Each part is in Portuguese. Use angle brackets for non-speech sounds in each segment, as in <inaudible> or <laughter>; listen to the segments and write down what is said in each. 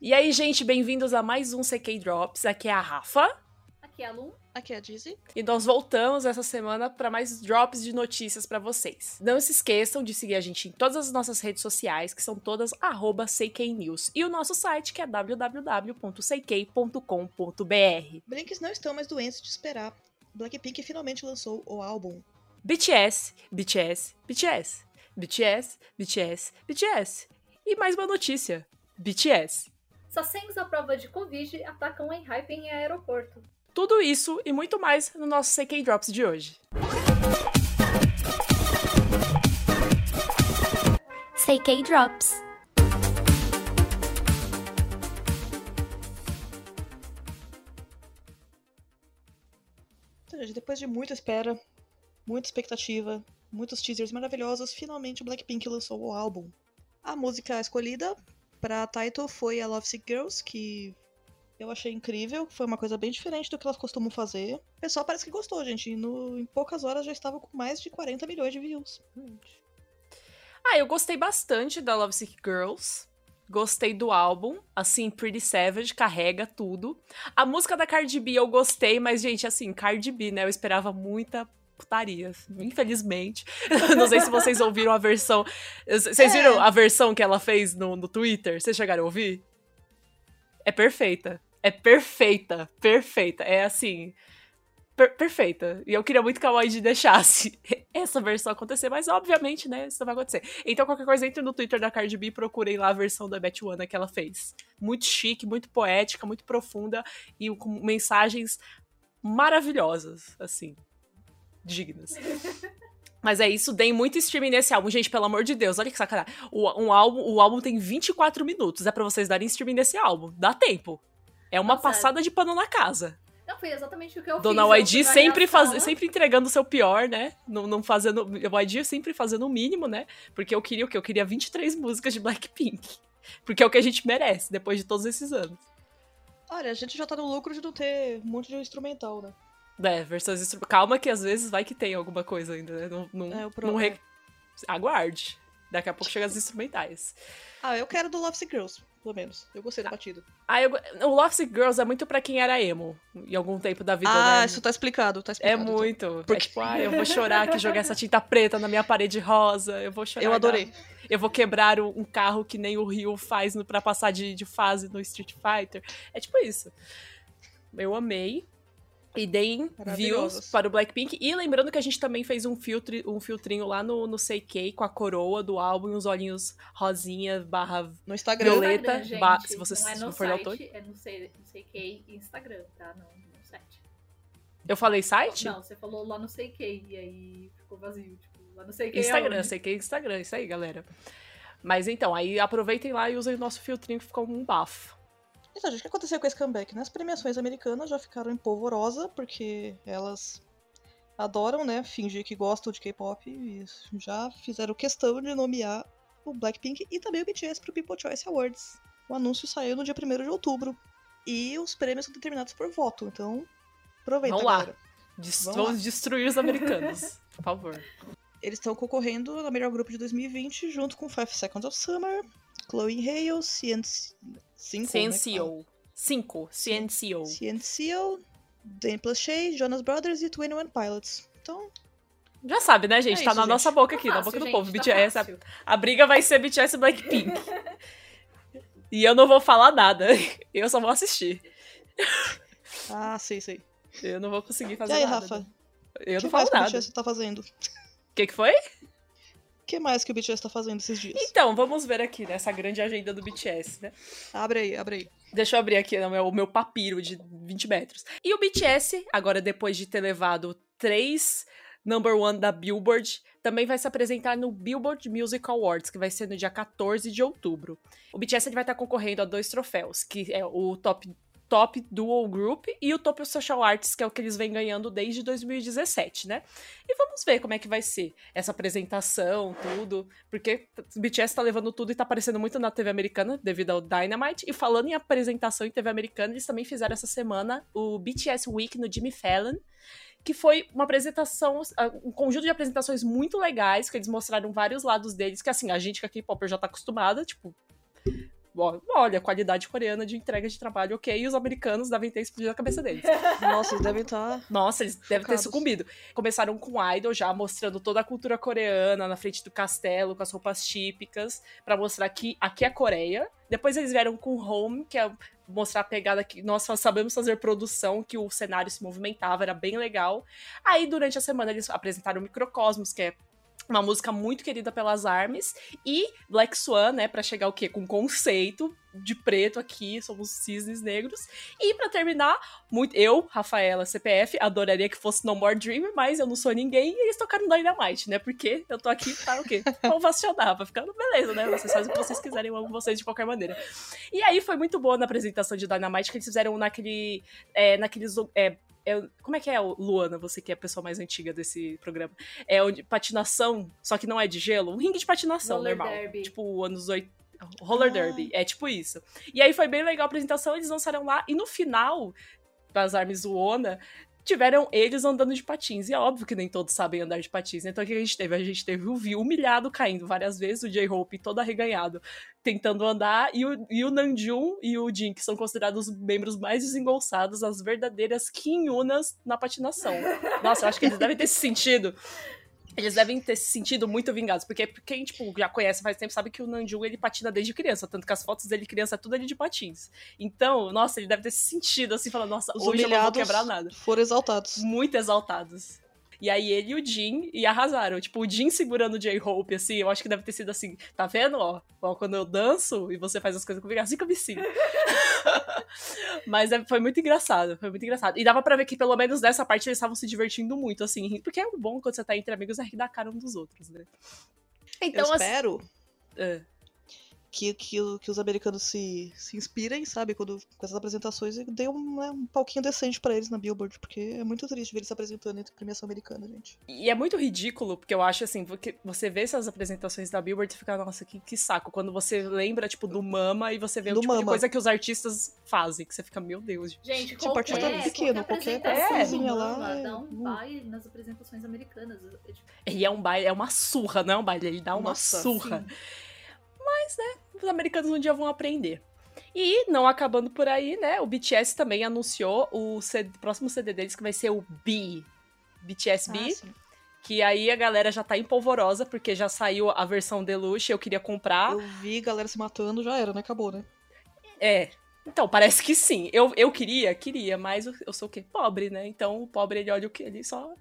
E aí, gente, bem-vindos a mais um CK Drops. Aqui é a Rafa. Aqui é a Lum. Aqui é a Dizzy. E nós voltamos essa semana para mais drops de notícias para vocês. Não se esqueçam de seguir a gente em todas as nossas redes sociais, que são todas @cknews, e o nosso site que é www.ck.com.br. Blinks não estão mais doentes de esperar. Blackpink finalmente lançou o álbum. BTS, BTS, BTS, BTS, BTS, BTS. E mais uma notícia. BTS. Sacengs à prova de Covid atacam em hype em aeroporto. Tudo isso e muito mais no nosso CK Drops de hoje. CK Drops. Depois de muita espera, muita expectativa, muitos teasers maravilhosos, finalmente o Blackpink lançou o álbum. A música escolhida para title foi a Love Sick Girls, que eu achei incrível, foi uma coisa bem diferente do que elas costumam fazer. O pessoal parece que gostou, gente. No, em poucas horas já estava com mais de 40 milhões de views. Ah, eu gostei bastante da Love Sick Girls. Gostei do álbum, assim, Pretty Savage, carrega tudo. A música da Cardi B eu gostei, mas, gente, assim, Cardi B, né? Eu esperava muita putaria, infelizmente. <laughs> Não sei se vocês ouviram a versão. Vocês é. viram a versão que ela fez no, no Twitter? Vocês chegaram a ouvir? É perfeita. É perfeita. Perfeita. É assim. Per perfeita. E eu queria muito que a YG deixasse <laughs> essa versão acontecer, mas obviamente, né, isso não vai acontecer. Então, qualquer coisa, entre no Twitter da Cardi B e procurei lá a versão da Betwana que ela fez. Muito chique, muito poética, muito profunda e com mensagens maravilhosas, assim dignas. Mas é isso, deem muito streaming nesse álbum. Gente, pelo amor de Deus, olha que sacanagem. O, um álbum, o álbum tem 24 minutos. É para vocês darem streaming nesse álbum. Dá tempo. É uma Nossa, passada de pano na casa. Não, foi exatamente o que eu Dona fiz. YG sempre, faz, sempre entregando o seu pior, né? Não, não fazendo. O YG sempre fazendo o mínimo, né? Porque eu queria o quê? Eu queria 23 músicas de Blackpink. Porque é o que a gente merece, depois de todos esses anos. Olha, a gente já tá no lucro de não ter um monte de instrumental, né? É, versões instrumentais. Calma que às vezes vai que tem alguma coisa ainda, né? Não, não, é, não re... Aguarde. Daqui a pouco chega as instrumentais. Ah, eu quero do Love Sick Girls, pelo menos. Eu gostei da batida. Ah, eu... o Love Sick Girls é muito pra quem era emo em algum tempo da vida, ah, né? isso tá explicado, tá é explicado. É muito. Então. Porque... É tipo, ah, eu vou chorar que jogar essa tinta preta na minha parede rosa. Eu vou chorar. Eu adorei. Eu vou quebrar um carro que nem o Ryu faz para passar de, de fase no Street Fighter. É tipo isso. Eu amei e deem views para o Blackpink. E lembrando que a gente também fez um, filtro, um filtrinho lá no, no CK com a coroa do álbum e os olhinhos rosinha barra no Instagram. violeta. Instagram, ba se você não é no for site, é no, CK Instagram, tá? Não, no site. Eu falei site? Não, você falou lá no CK e aí ficou vazio. Tipo, lá no CK Instagram, é CK Instagram, isso aí, galera. Mas então, aí aproveitem lá e usem o nosso filtrinho que ficou um bafo. Então, gente, o que aconteceu com esse comeback? Nas premiações americanas já ficaram em polvorosa, porque elas adoram, né, fingir que gostam de K-pop e já fizeram questão de nomear o Blackpink e também o BTS pro People Choice Awards. O anúncio saiu no dia 1 de outubro. E os prêmios são determinados por voto, então aproveita, Vamos lá. Vamos, Vamos lá. destruir os americanos, por favor. Eles estão concorrendo no melhor grupo de 2020 junto com Five Seconds of Summer, Chloe Hale, CNC... Cinco, CNCO. Né, Cinco. CNCO. CNCO, Dan Plachet, Jonas Brothers e Twenty One Pilots. Então... Já sabe, né, gente? É tá isso, na gente. nossa boca aqui, tá na boca do povo. Tá BTS. A, a, briga vai ser BTS e Blackpink. e eu não vou falar nada. <laughs> Eu só vou assistir. Ah, sei, sei. Eu não vou conseguir fazer e aí, nada. Rafa? Eu que não falo nada. O que BTS tá fazendo? O que, que foi? O que mais que o BTS tá fazendo esses dias? Então, vamos ver aqui nessa grande agenda do BTS, né? Abre aí, abre aí. Deixa eu abrir aqui o meu, o meu papiro de 20 metros. E o BTS, agora depois de ter levado três number one da Billboard, também vai se apresentar no Billboard Music Awards, que vai ser no dia 14 de outubro. O BTS vai estar concorrendo a dois troféus, que é o Top Top Dual Group e o Top Social Arts, que é o que eles vêm ganhando desde 2017, né? E vamos ver como é que vai ser essa apresentação, tudo, porque o BTS tá levando tudo e tá aparecendo muito na TV americana devido ao Dynamite. E falando em apresentação em TV americana, eles também fizeram essa semana o BTS Week no Jimmy Fallon, que foi uma apresentação, um conjunto de apresentações muito legais, que eles mostraram vários lados deles, que assim, a gente que é K-Popper já tá acostumada, tipo, olha, qualidade coreana de entrega de trabalho, ok, e os americanos devem ter explodido a cabeça deles. <laughs> Nossa, eles devem estar. Tá Nossa, eles devem ter sucumbido. Começaram com Idol, já mostrando toda a cultura coreana na frente do castelo, com as roupas típicas, para mostrar que aqui é a Coreia. Depois eles vieram com Home, que é mostrar a pegada que nós sabemos fazer produção, que o cenário se movimentava, era bem legal. Aí, durante a semana, eles apresentaram o Microcosmos, que é uma música muito querida pelas armes e Black Swan, né, para chegar o quê? Com conceito de preto aqui, somos cisnes negros. E para terminar, muito eu, Rafaela, CPF, adoraria que fosse No More Dream, mas eu não sou ninguém e eles tocaram Dynamite, né? Porque eu tô aqui para o quê? <laughs> Ovacionar, pra ficar beleza, né? Vocês fazem o que vocês quiserem, eu amo vocês de qualquer maneira. E aí foi muito boa na apresentação de Dynamite que eles fizeram naquele é, naqueles é, é, como é que é, Luana, você que é a pessoa mais antiga desse programa? É onde patinação, só que não é de gelo, um ringue de patinação Roller normal. derby. Tipo, anos 80. Roller ah. Derby, é tipo isso. E aí foi bem legal a apresentação, eles lançaram lá, e no final das Armes Luona, tiveram eles andando de patins. E é óbvio que nem todos sabem andar de patins. Né? Então o que a gente teve? A gente teve o Vi humilhado caindo várias vezes, o J-Hope todo arreganhado tentando andar, e o, e o Nanjun e o Jin, que são considerados os membros mais desengolçados, as verdadeiras Kinyunas na patinação. Nossa, eu acho que eles devem ter se sentido eles devem ter se sentido muito vingados, porque quem, tipo, já conhece faz tempo sabe que o Nanju, ele patina desde criança, tanto que as fotos dele criança é tudo ele de patins. Então, nossa, ele deve ter se sentido assim, falando, nossa, Os hoje eu não vou quebrar nada. foram exaltados. Muito exaltados. E aí ele e o Jin e arrasaram. Tipo, o Jin segurando o J-Hope, assim, eu acho que deve ter sido assim, tá vendo, ó? ó quando eu danço e você faz as coisas comigo, assim que eu me sinto. <laughs> Mas é, foi muito engraçado, foi muito engraçado. E dava pra ver que pelo menos nessa parte eles estavam se divertindo muito, assim, porque é bom quando você tá entre amigos é rir da cara um dos outros, né? Então, eu espero... Assim, uh que, que, que os americanos se, se inspirem, sabe, quando, com essas apresentações e dê um, né, um palquinho decente para eles na Billboard, porque é muito triste ver eles se apresentando entre premiação americana, gente. E é muito ridículo, porque eu acho assim, porque você vê essas apresentações da Billboard e fica, nossa, que, que saco. Quando você lembra, tipo, do Mama e você vê do o tipo Mama. de coisa que os artistas fazem, que você fica, meu Deus. Gente, tipo, qualquer, artista pequeno, qualquer, qualquer coisinha lá. É... Dá um baile nas apresentações americanas. É, tipo... E é um baile, é uma surra, não é um baile, ele dá uma nossa, surra. Sim. Mas, né, os americanos um dia vão aprender. E, não acabando por aí, né, o BTS também anunciou o CD, próximo CD deles, que vai ser o B. BTS B. Ah, que aí a galera já tá empolvorosa, porque já saiu a versão deluxe, eu queria comprar. Eu vi galera se matando, já era, né? Acabou, né? É. Então, parece que sim. Eu, eu queria, queria, mas eu, eu sou o quê? Pobre, né? Então o pobre ele olha o que? Ele só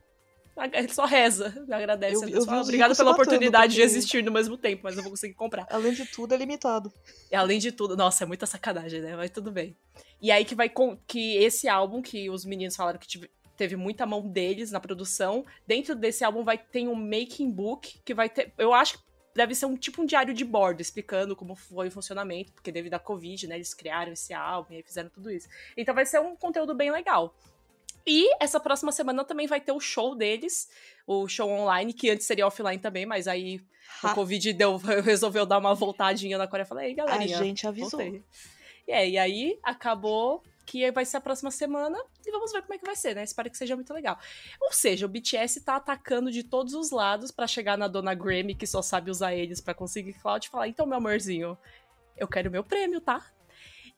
ele só reza, agradece. Eu, eu só, Obrigada pela oportunidade porque... de existir no mesmo tempo, mas eu vou conseguir comprar. Além de tudo, é limitado. Além de tudo, nossa, é muita sacanagem, né? Mas tudo bem. E aí que vai com que esse álbum que os meninos falaram que tive, teve muita mão deles na produção, dentro desse álbum vai ter um making book que vai ter, eu acho que deve ser um tipo um diário de bordo explicando como foi o funcionamento, porque devido à Covid, né, eles criaram esse álbum e fizeram tudo isso. Então vai ser um conteúdo bem legal. E essa próxima semana também vai ter o show deles, o show online, que antes seria offline também, mas aí ha. o Covid deu, <laughs> resolveu dar uma voltadinha na Coreia. Falei, ei, galerinha. A gente avisou. Voltei. É, e aí acabou que vai ser a próxima semana e vamos ver como é que vai ser, né? Espero que seja muito legal. Ou seja, o BTS tá atacando de todos os lados para chegar na dona Grammy, que só sabe usar eles para conseguir cloud, e falar: então, meu amorzinho, eu quero meu prêmio, tá?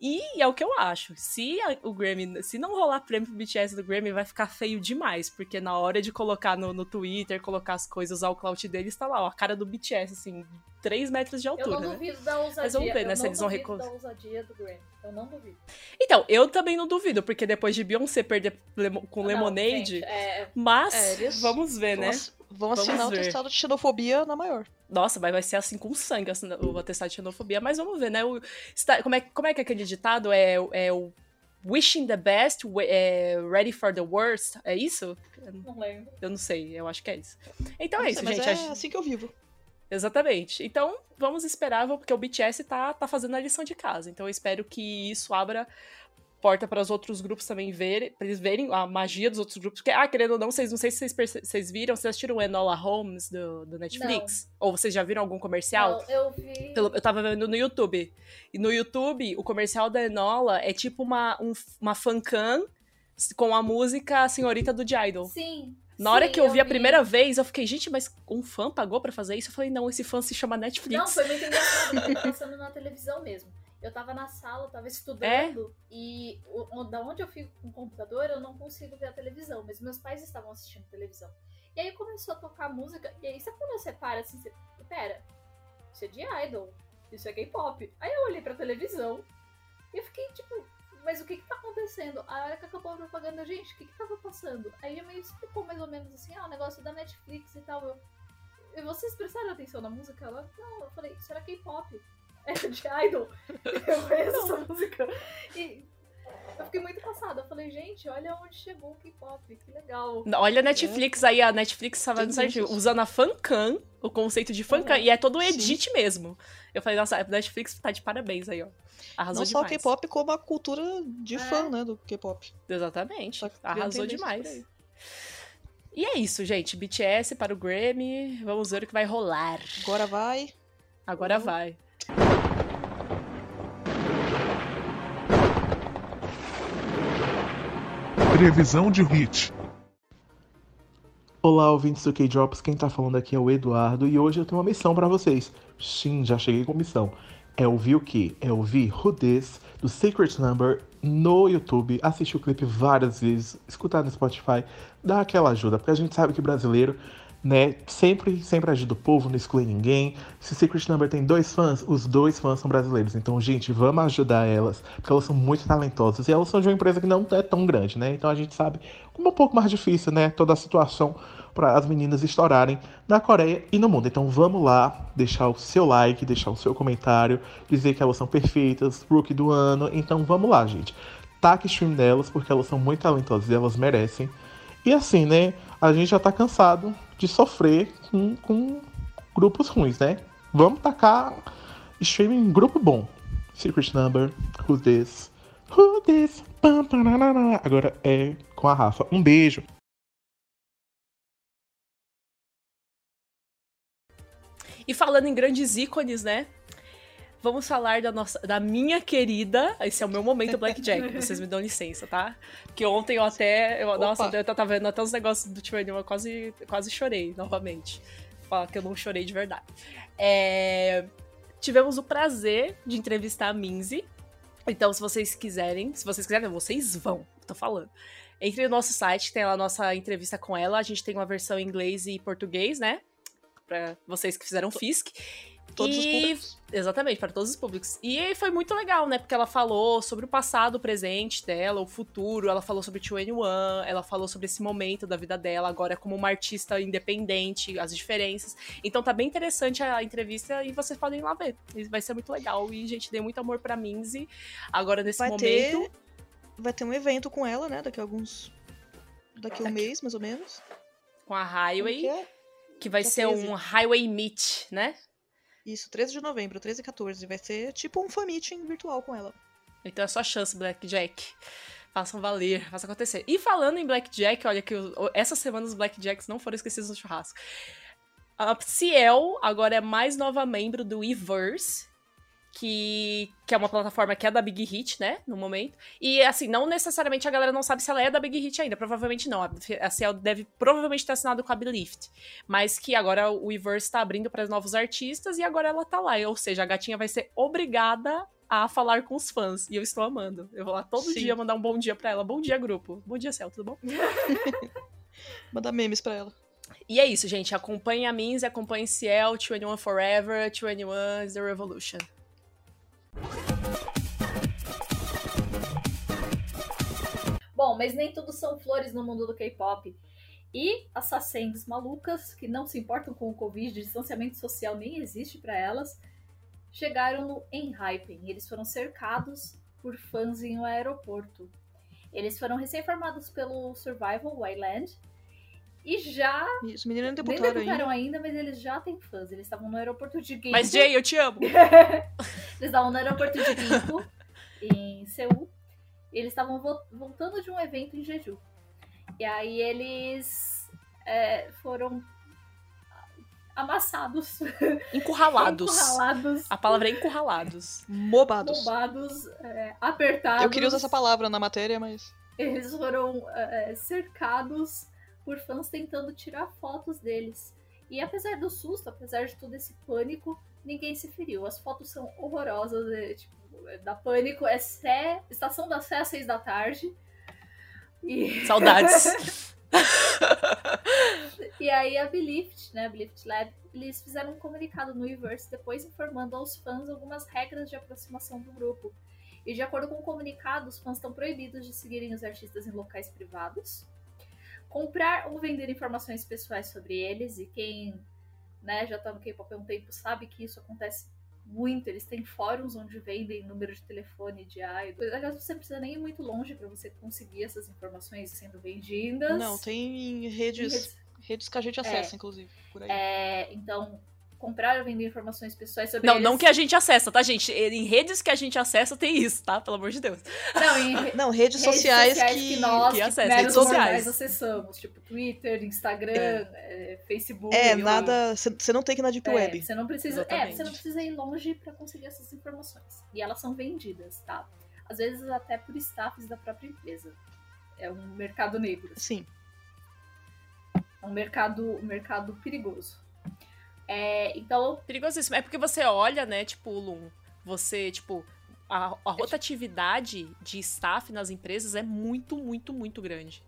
E é o que eu acho. Se a, o Grammy, se não rolar prêmio pro BTS do Grammy, vai ficar feio demais. Porque na hora de colocar no, no Twitter, colocar as coisas, usar o clout deles, tá lá, ó, a cara do BTS, assim, 3 metros de altura. Eu não né? duvido da ousadia. Mas vamos ver, né? Se eles vão recordar. ousadia do Grammy. Eu não duvido. Então, eu também não duvido, porque depois de Beyoncé perder com não, Lemonade. Gente, é... Mas, é, eles... vamos ver, né? Vão assinar vamos o testado de xenofobia na maior. Nossa, vai, vai ser assim com sangue assim, o atestado de xenofobia, mas vamos ver, né? O, como, é, como é que é aquele ditado? É, é o Wishing the best, é, ready for the worst. É isso? Não lembro. Eu não sei, eu acho que é isso. Então não é isso, sei, gente. É assim que eu vivo. Exatamente. Então, vamos esperar, porque o BTS tá, tá fazendo a lição de casa. Então, eu espero que isso abra porta para os outros grupos também verem, para eles verem a magia dos outros grupos. Porque, ah, querendo ou não, vocês não sei se vocês, vocês viram, vocês assistiram o Enola Holmes do, do Netflix? Não. Ou vocês já viram algum comercial? Não, eu vi. eu tava vendo no YouTube. E no YouTube, o comercial da Enola é tipo uma, um, uma fancam com a música Senhorita do Idol. Sim. Na hora sim, que eu vi a primeira vez, eu fiquei, gente, mas um fã pagou pra fazer isso? Eu falei, não, esse fã se chama Netflix. Não, foi muito engraçado. Eu tava passando na televisão mesmo. Eu tava na sala, tava estudando e o, da onde eu fico com o computador, eu não consigo ver a televisão, mas meus pais estavam assistindo televisão. E aí começou a tocar música, e aí sabe quando você para assim, você, pera, isso é de idol, isso é K-pop. Aí eu olhei pra televisão e eu fiquei tipo, mas o que que tá acontecendo? A hora que acabou a propaganda, gente, o que que tava passando? Aí eu meio explicou mais ou menos assim, ah, o negócio da Netflix e tal. Eu, e vocês prestaram atenção na música? Ela, não, eu falei, isso era K-pop. <laughs> De idol. Eu conheço essa música. E eu fiquei muito passada. Eu falei, gente, olha onde chegou o K-pop, que legal. Olha a Netflix aí, a Netflix tava Tem certinho, muitos. usando a fancam, o conceito de fancam, Uhum. e é todo Sim. edit mesmo. Eu falei, nossa, a Netflix tá de parabéns aí, ó. Arrasou Não só o demais. K-pop, como a cultura de É. fã, né, do K-pop. Exatamente. Tá Arrasou demais. E é isso, gente. BTS para o Grammy. Vamos ver o que vai rolar. Agora vai. Agora Uhum. vai. Previsão de hit. Olá, ouvintes do K-Drops, quem tá falando aqui é o Eduardo e hoje eu tenho uma missão pra vocês. Sim, já cheguei com missão. É ouvir o quê? É ouvir Who This, do Secret Number, no YouTube, assistir o clipe várias vezes, escutar no Spotify, dar aquela ajuda, porque a gente sabe que brasileiro, né, sempre, sempre ajuda o povo, não exclui ninguém. Se Secret Number tem dois fãs, os dois fãs são brasileiros. Então, gente, vamos ajudar elas, porque elas são muito talentosas e elas são de uma empresa que não é tão grande, né? Então a gente sabe como é um pouco mais difícil, né, toda a situação para as meninas estourarem na Coreia e no mundo. Então vamos lá, deixar o seu like, deixar o seu comentário, dizer que elas são perfeitas, rookie do ano. Então vamos lá, gente. Taque stream delas, porque elas são muito talentosas e elas merecem. E assim, né? A gente já tá cansado de sofrer com, com grupos ruins, né? Vamos tacar stream em grupo bom. Secret Number, Who's This? Who This? Agora é com a Rafa. Um beijo. E falando em grandes ícones, né? Vamos falar da nossa, da minha querida. Esse é o meu momento Blackjack. <laughs> vocês me dão licença, tá? Porque ontem eu até. Eu, nossa, eu tava vendo até os negócios do Tio eu quase, quase chorei novamente. Falar que eu não chorei de verdade. É, tivemos o prazer de entrevistar a Minzy. Então, se vocês quiserem, se vocês quiserem, vocês vão, tô falando. Entre no nosso site, tem lá a nossa entrevista com ela. A gente tem uma versão em inglês e português, né? Pra vocês que fizeram FISC. Todos os E- públicos. Exatamente, para todos os públicos. E foi muito legal, né? Porque ela falou sobre o passado, o presente dela, o futuro, ela falou sobre 21, ela falou sobre esse momento da vida dela, agora como uma artista independente, as diferenças. Então tá bem interessante a entrevista e vocês podem ir lá ver. Vai ser muito legal. E, gente, dei muito amor pra Minzy agora nesse Vai momento. ter, vai ter um evento com ela, né? Daqui a alguns. Daqui a um mês, mais ou menos. Com a Highway, que é? que vai Dia ser 13. um Highway Meet, né? Isso, 13 de novembro, 13 e 14. Vai ser tipo um fan meeting virtual com ela. Então é sua chance, Blackjack. Façam valer, faça acontecer. E falando em Blackjack, olha que essa semana os Blackjacks não foram esquecidos no churrasco. A Ciel agora é mais nova membro do Everse, que, que é uma plataforma que é da Big Hit, né, no momento. E assim, não necessariamente a galera não sabe se ela é da Big Hit ainda, provavelmente não. A Ciel deve provavelmente ter assinado com a Belift, mas que agora o Everse tá abrindo para novos artistas e agora ela tá lá. Ou seja, a gatinha vai ser obrigada a falar com os fãs. E eu estou amando. Eu vou lá todo Sim. dia mandar um bom dia pra ela. Bom dia, grupo. Bom dia, Céu, tudo bom? <laughs> Mandar memes pra ela. E é isso, gente. Acompanhe a Minzy, acompanhe Ciel, 21 Forever, 21 is the Revolution. Bom, mas nem tudo são flores no mundo do K-pop. E as sacengas malucas, que não se importam com o Covid, distanciamento social nem existe pra elas, chegaram no Enhypen. Eles foram cercados por fãs em um aeroporto. Eles foram recém-formados pelo Survival Island e já Isso, menina não nem debutaram debutaram ainda. ainda, mas eles já têm fãs. Eles estavam no aeroporto de Gimpo. Mas, Jay, eu te amo. <laughs> Eles estavam no aeroporto de Gimpo, <laughs> em Seul. E eles estavam vo- voltando de um evento em Jeju. E aí eles é, foram amassados, <laughs> Encurralados. encurralados, A palavra é encurralados. Mobados. bombados, é, apertados. Eu queria usar essa palavra na matéria, mas. eles foram é, cercados por fãs tentando tirar fotos deles. E apesar do susto, apesar de todo esse pânico, ninguém se feriu. As fotos são horrorosas, é, tipo, é, da pânico. É Sé, estação da Sé às seis da tarde. E... <laughs> Saudades. <laughs> e aí a Belift, né, a Belift Lab, eles fizeram um comunicado no Weverse depois informando aos fãs algumas regras de aproximação do grupo. E de acordo com o comunicado, os fãs estão proibidos de seguirem os artistas em locais privados, comprar ou vender informações pessoais sobre eles, e quem né, já tá no K-pop há um tempo sabe que isso acontece muito. Eles têm fóruns onde vendem número de telefone de idol. Aliás, você não precisa nem ir muito longe para você conseguir essas informações sendo vendidas. Não, tem redes, redes... redes que a gente acessa, é, inclusive, por aí. É, então, comprar ou vender informações pessoais sobre Não, eles. não que a gente acessa, tá, gente? Em redes que a gente acessa tem isso, tá? Pelo amor de Deus. Não, em re... não redes, sociais, redes sociais que, que nós, que, acessa, redes sociais. acessamos, tipo Twitter, Instagram, é. É, Facebook. É, nada, você não tem que ir na Deep é, Web. Você não precisa, é, você não precisa ir longe para conseguir essas informações. E elas são vendidas, tá? Às vezes até por staffs da própria empresa. É um mercado negro. Sim. É um mercado, um mercado perigoso. É, então. Perigosíssimo. É porque você olha, né, tipo, Lum, você, tipo, a, a rotatividade de staff nas empresas é muito, muito, muito grande.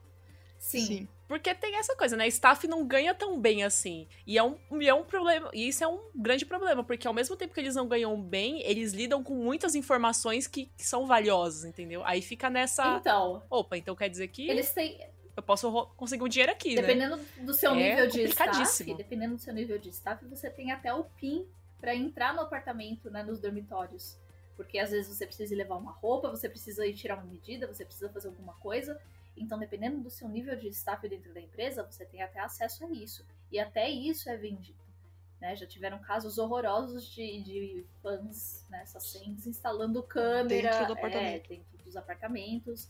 Sim. Sim. Porque tem essa coisa, né? Staff não ganha tão bem assim. E é um, e é um problema. E isso é um grande problema, porque ao mesmo tempo que eles não ganham bem, eles lidam com muitas informações que, que são valiosas, entendeu? Aí fica nessa. Então. Opa, então quer dizer que. Eles têm eu posso conseguir um dinheiro aqui, dependendo né? do seu é nível de staff, dependendo do seu nível de staff, você tem até o PIN para entrar no apartamento, né, nos dormitórios. Porque às vezes você precisa levar uma roupa, você precisa ir tirar uma medida, você precisa fazer alguma coisa. Então, dependendo do seu nível de staff dentro da empresa, você tem até acesso a isso. E até isso é vendido. Né? Já tiveram casos horrorosos de, de fãs, né, instalando câmera dentro, do apartamento. É, dentro dos apartamentos.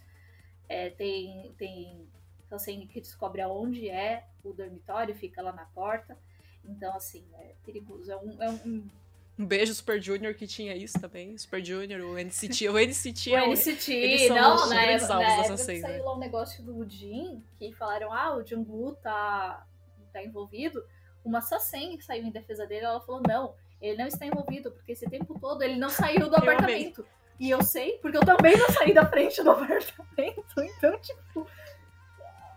É, tem, tem então, assim, que descobre aonde é o dormitório, fica lá na porta. Então, assim, é perigoso. É um. É um... um beijo Super Junior que tinha isso também. Super Junior, o NCT. O NCT é o NCT, não, na época, na época saiu lá um negócio do Jin, que falaram, ah, o Jungwoo tá, tá envolvido. Uma Sassen que saiu em defesa dele, ela falou, não, ele não está envolvido, porque esse tempo todo ele não saiu do apartamento. E eu sei, porque eu também não saí da frente do <laughs> apartamento. Então, tipo,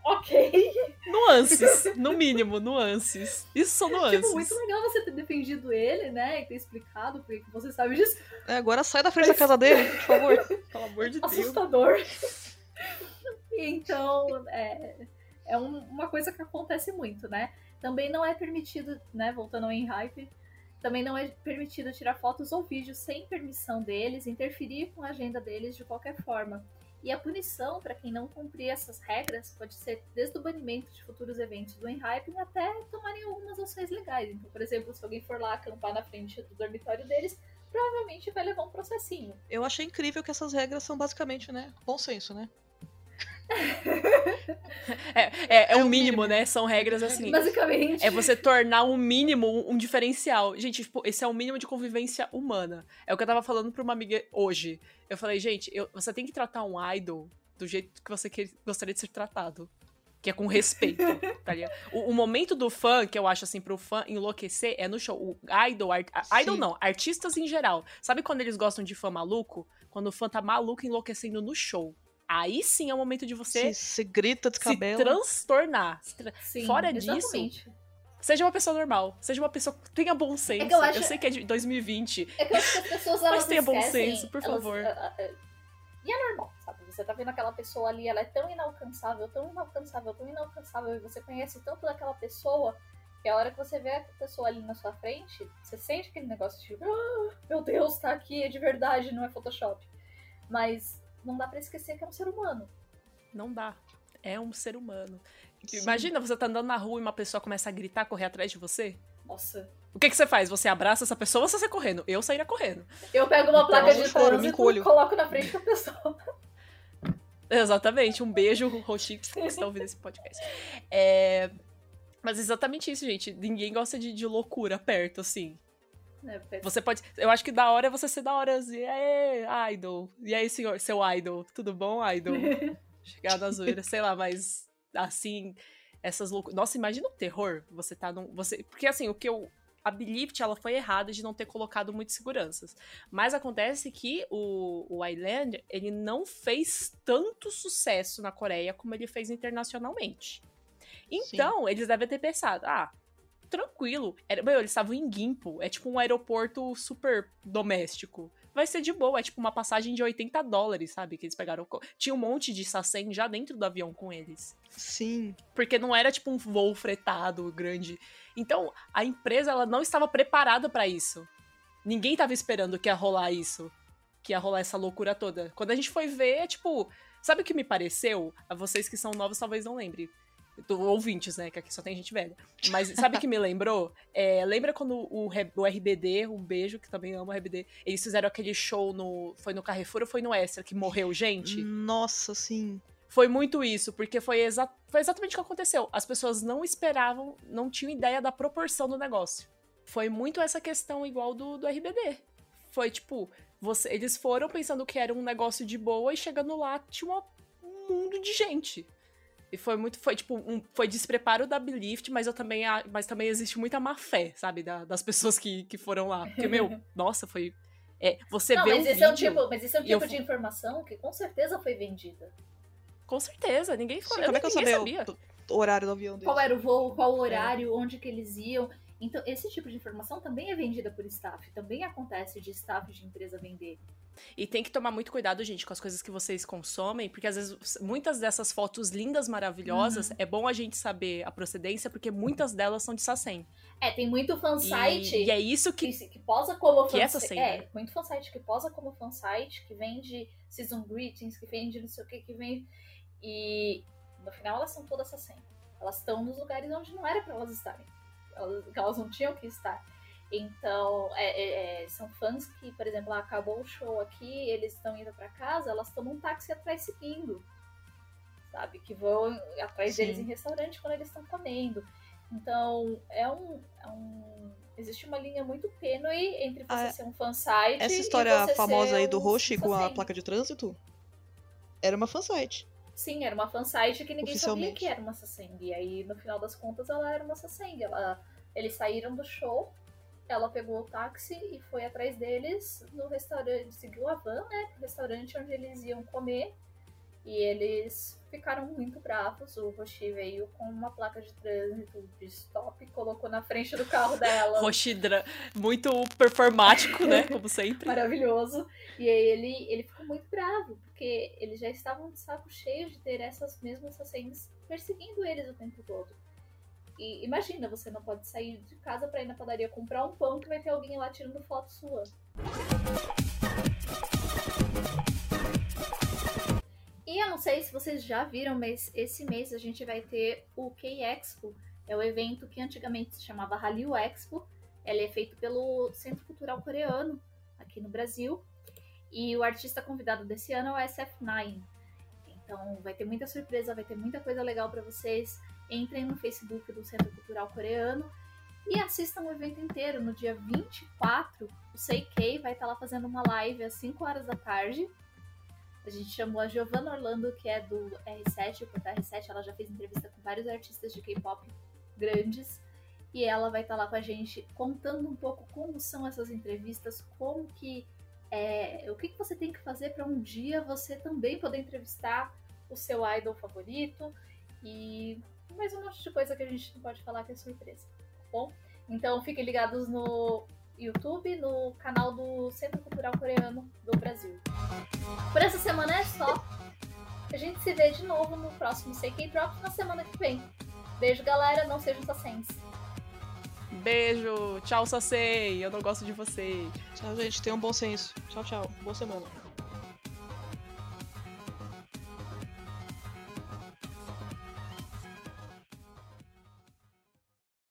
ok. Nuances, no mínimo, nuances. Isso são tipo, nuances. Tipo, muito legal você ter defendido ele, né? E ter explicado porque você sabe disso. É, agora sai da frente Mas... da casa dele, por favor. <laughs> Pelo amor de Deus. Assustador. <laughs> então, é, é um, uma coisa que acontece muito, né? Também não é permitido, né? Voltando ao hype, também não é permitido tirar fotos ou vídeos sem permissão deles, interferir com a agenda deles de qualquer forma. E a punição para quem não cumprir essas regras pode ser desde o banimento de futuros eventos do Enhyping até tomarem algumas ações legais. Então, por exemplo, se alguém for lá acampar na frente do dormitório deles, provavelmente vai levar um processinho. Eu achei incrível que essas regras são basicamente, né, bom senso, né? É, é, é, o mínimo, né? São regras assim. Basicamente. É você tornar um mínimo um diferencial. Gente, tipo, esse é o mínimo de convivência humana. É o que eu tava falando pra uma amiga hoje. Eu falei, gente, eu, você tem que tratar um idol do jeito que você quer, gostaria de ser tratado. Que é com respeito, <laughs> tá ligado? O, o, momento do fã, que eu acho assim, pro fã enlouquecer, é no show. O idol, art, idol não, artistas em geral. Sabe quando eles gostam de fã maluco? Quando o fã tá maluco enlouquecendo no show aí sim é o momento de você se, se grita, descabela. se transtornar. Sim, Fora exatamente. disso, seja uma pessoa normal, seja uma pessoa que tenha bom senso. É eu, acho... eu, sei que é de 2020. É que eu acho que as pessoas elas Mas tenha esquecem, bom senso, por elas, favor. Uh, uh, e é normal, sabe? Você tá vendo aquela pessoa ali, ela é tão inalcançável, tão inalcançável, tão inalcançável, e você conhece tanto daquela pessoa que a hora que você vê a pessoa ali na sua frente, você sente aquele negócio de, oh, meu Deus, tá aqui, é de verdade, não é Photoshop. Mas não dá para esquecer que é um ser humano. Não dá. É um ser humano. Sim. Imagina você tá andando na rua e uma pessoa começa a gritar, correr atrás de você. Nossa. O que, que você faz? Você abraça essa pessoa ou você sai correndo? Eu sairia correndo. Eu pego uma placa de trânsito e coloco na frente da pessoa. <laughs> Exatamente. Um beijo, Roxix, que está ouvindo esse podcast. É... Mas exatamente isso, gente. Ninguém gosta de, de loucura perto, assim. É, você pode. Eu acho que da hora é você ser da hora. E aí, idol. E aí, senhor, seu idol? Tudo bom, idol? <laughs> Chegar na zoeira, sei lá, mas assim, essas loucuras. Nossa, imagina o terror. Você tá num. Você... Porque assim, o que eu. A Belift, ela foi errada de não ter colocado muitas seguranças. Mas acontece que o, o Island, ele não fez tanto sucesso na Coreia como ele fez internacionalmente. Então, Sim. eles devem ter pensado, ah, tranquilo. Era, meu, eles estavam em Gimpo. É tipo um aeroporto super doméstico. Vai ser de boa, é tipo uma passagem de 80 dólares, sabe? Que eles pegaram. Tinha um monte de Sassen já dentro do avião com eles. Sim. Porque não era tipo um voo fretado grande. Então, a empresa ela não estava preparada para isso. Ninguém estava esperando que ia rolar isso. Que ia rolar essa loucura toda. Quando a gente foi ver, é tipo. Sabe o que me pareceu? A vocês que são novos talvez não lembrem do ouvintes, né? Que aqui só tem gente velha. Mas sabe o que me lembrou? É, lembra quando o, o RBD, um beijo, que também amo o RBD, eles fizeram aquele show no. Foi no Carrefour ou foi no Extra que morreu gente? Nossa, sim. Foi muito isso, porque foi, exa foi exatamente o que aconteceu. As pessoas não esperavam, não tinham ideia da proporção do negócio. Foi muito essa questão igual do, do RBD. Foi tipo, você, eles foram pensando que era um negócio de boa e chegando lá tinha uma, um mundo de gente. E foi muito, foi tipo, um, foi despreparo da Belift, mas eu também, mas também existe muita má fé, sabe, da, das pessoas que, que foram lá. Porque, meu, <laughs> nossa, foi... É, você não, vê mas, esse é um tipo, mas esse é um tipo eu... de informação que com certeza foi vendida. Com certeza, ninguém, Sim, como é que eu sabia, sabia? O, o, horário do avião deles? Qual era o voo, qual o é. horário, é. onde que eles iam. Então, esse tipo de informação também é vendida por staff. Também acontece de staff de empresa vender. E tem que tomar muito cuidado, gente, com as coisas que vocês consomem, porque às vezes muitas dessas fotos lindas, maravilhosas, uhum. é bom a gente saber a procedência, porque muitas delas são de Sassen. É, tem muito fansite. E, e é isso que. Que, que posa como fansite. É, Sassen, é né? muito fansite que posa como fansite, que vende season greetings, que vende não sei o que, que vende. E no final elas são todas Sassen. Elas estão nos lugares onde não era para elas estarem. Elas, elas não tinham que estar. Então, é, é, é, são fãs que, por exemplo, acabou o show aqui, eles estão indo para casa, elas tomam um táxi atrás seguindo. Sabe? Que vão atrás Sim. deles em restaurante quando eles estão comendo. Então, é um, é um, Existe uma linha muito tênue entre você ah, ser um fansite Essa história famosa aí do um Roshi com a placa de trânsito era uma fansite. Sim, era uma fansite que ninguém sabia que era uma Saseng. E aí, no final das contas, ela era uma Saseng. Ela, eles saíram do show, ela pegou o táxi e foi atrás deles no restaurante, seguiu a van, né, pro restaurante onde eles iam comer. E eles ficaram muito bravos. O Roshi veio com uma placa de trânsito de stop e colocou na frente do carro dela. <laughs> Roshi muito performático, né? Como sempre. <laughs> Maravilhoso. E aí ele, ele ficou muito bravo, porque eles já estavam de saco cheio de ter essas mesmas assassins perseguindo eles o tempo todo. E imagina, você não pode sair de casa para ir na padaria comprar um pão que vai ter alguém lá tirando foto sua. E eu não sei se vocês já viram, mas esse mês a gente vai ter o K-Expo. É o evento que antigamente se chamava Hallyu Expo. Ele é feito pelo Centro Cultural Coreano, aqui no Brasil. E o artista convidado desse ano é o SF9. Então vai ter muita surpresa, vai ter muita coisa legal para vocês entrem no Facebook do Centro Cultural Coreano e assistam o evento inteiro. No dia 24, o Seikei vai estar lá fazendo uma live às 5 horas da tarde. A gente chamou a Giovanna Orlando, que é do R7, o R7, ela já fez entrevista com vários artistas de K-pop grandes. E ela vai estar lá com a gente contando um pouco como são essas entrevistas, como que é, o que, que você tem que fazer para um dia você também poder entrevistar o seu idol favorito e mais um monte de coisa que a gente não pode falar que é surpresa, tá bom? Então fiquem ligados no YouTube, no canal do Centro Cultural Coreano do Brasil. Por essa semana é só. A gente se vê de novo no próximo CK Drop na semana que vem. Beijo, galera. Não sejam sassens. Beijo. Tchau, Sassei. Eu não gosto de você. Tchau, gente. Tenham um bom senso. Tchau, tchau. Boa semana.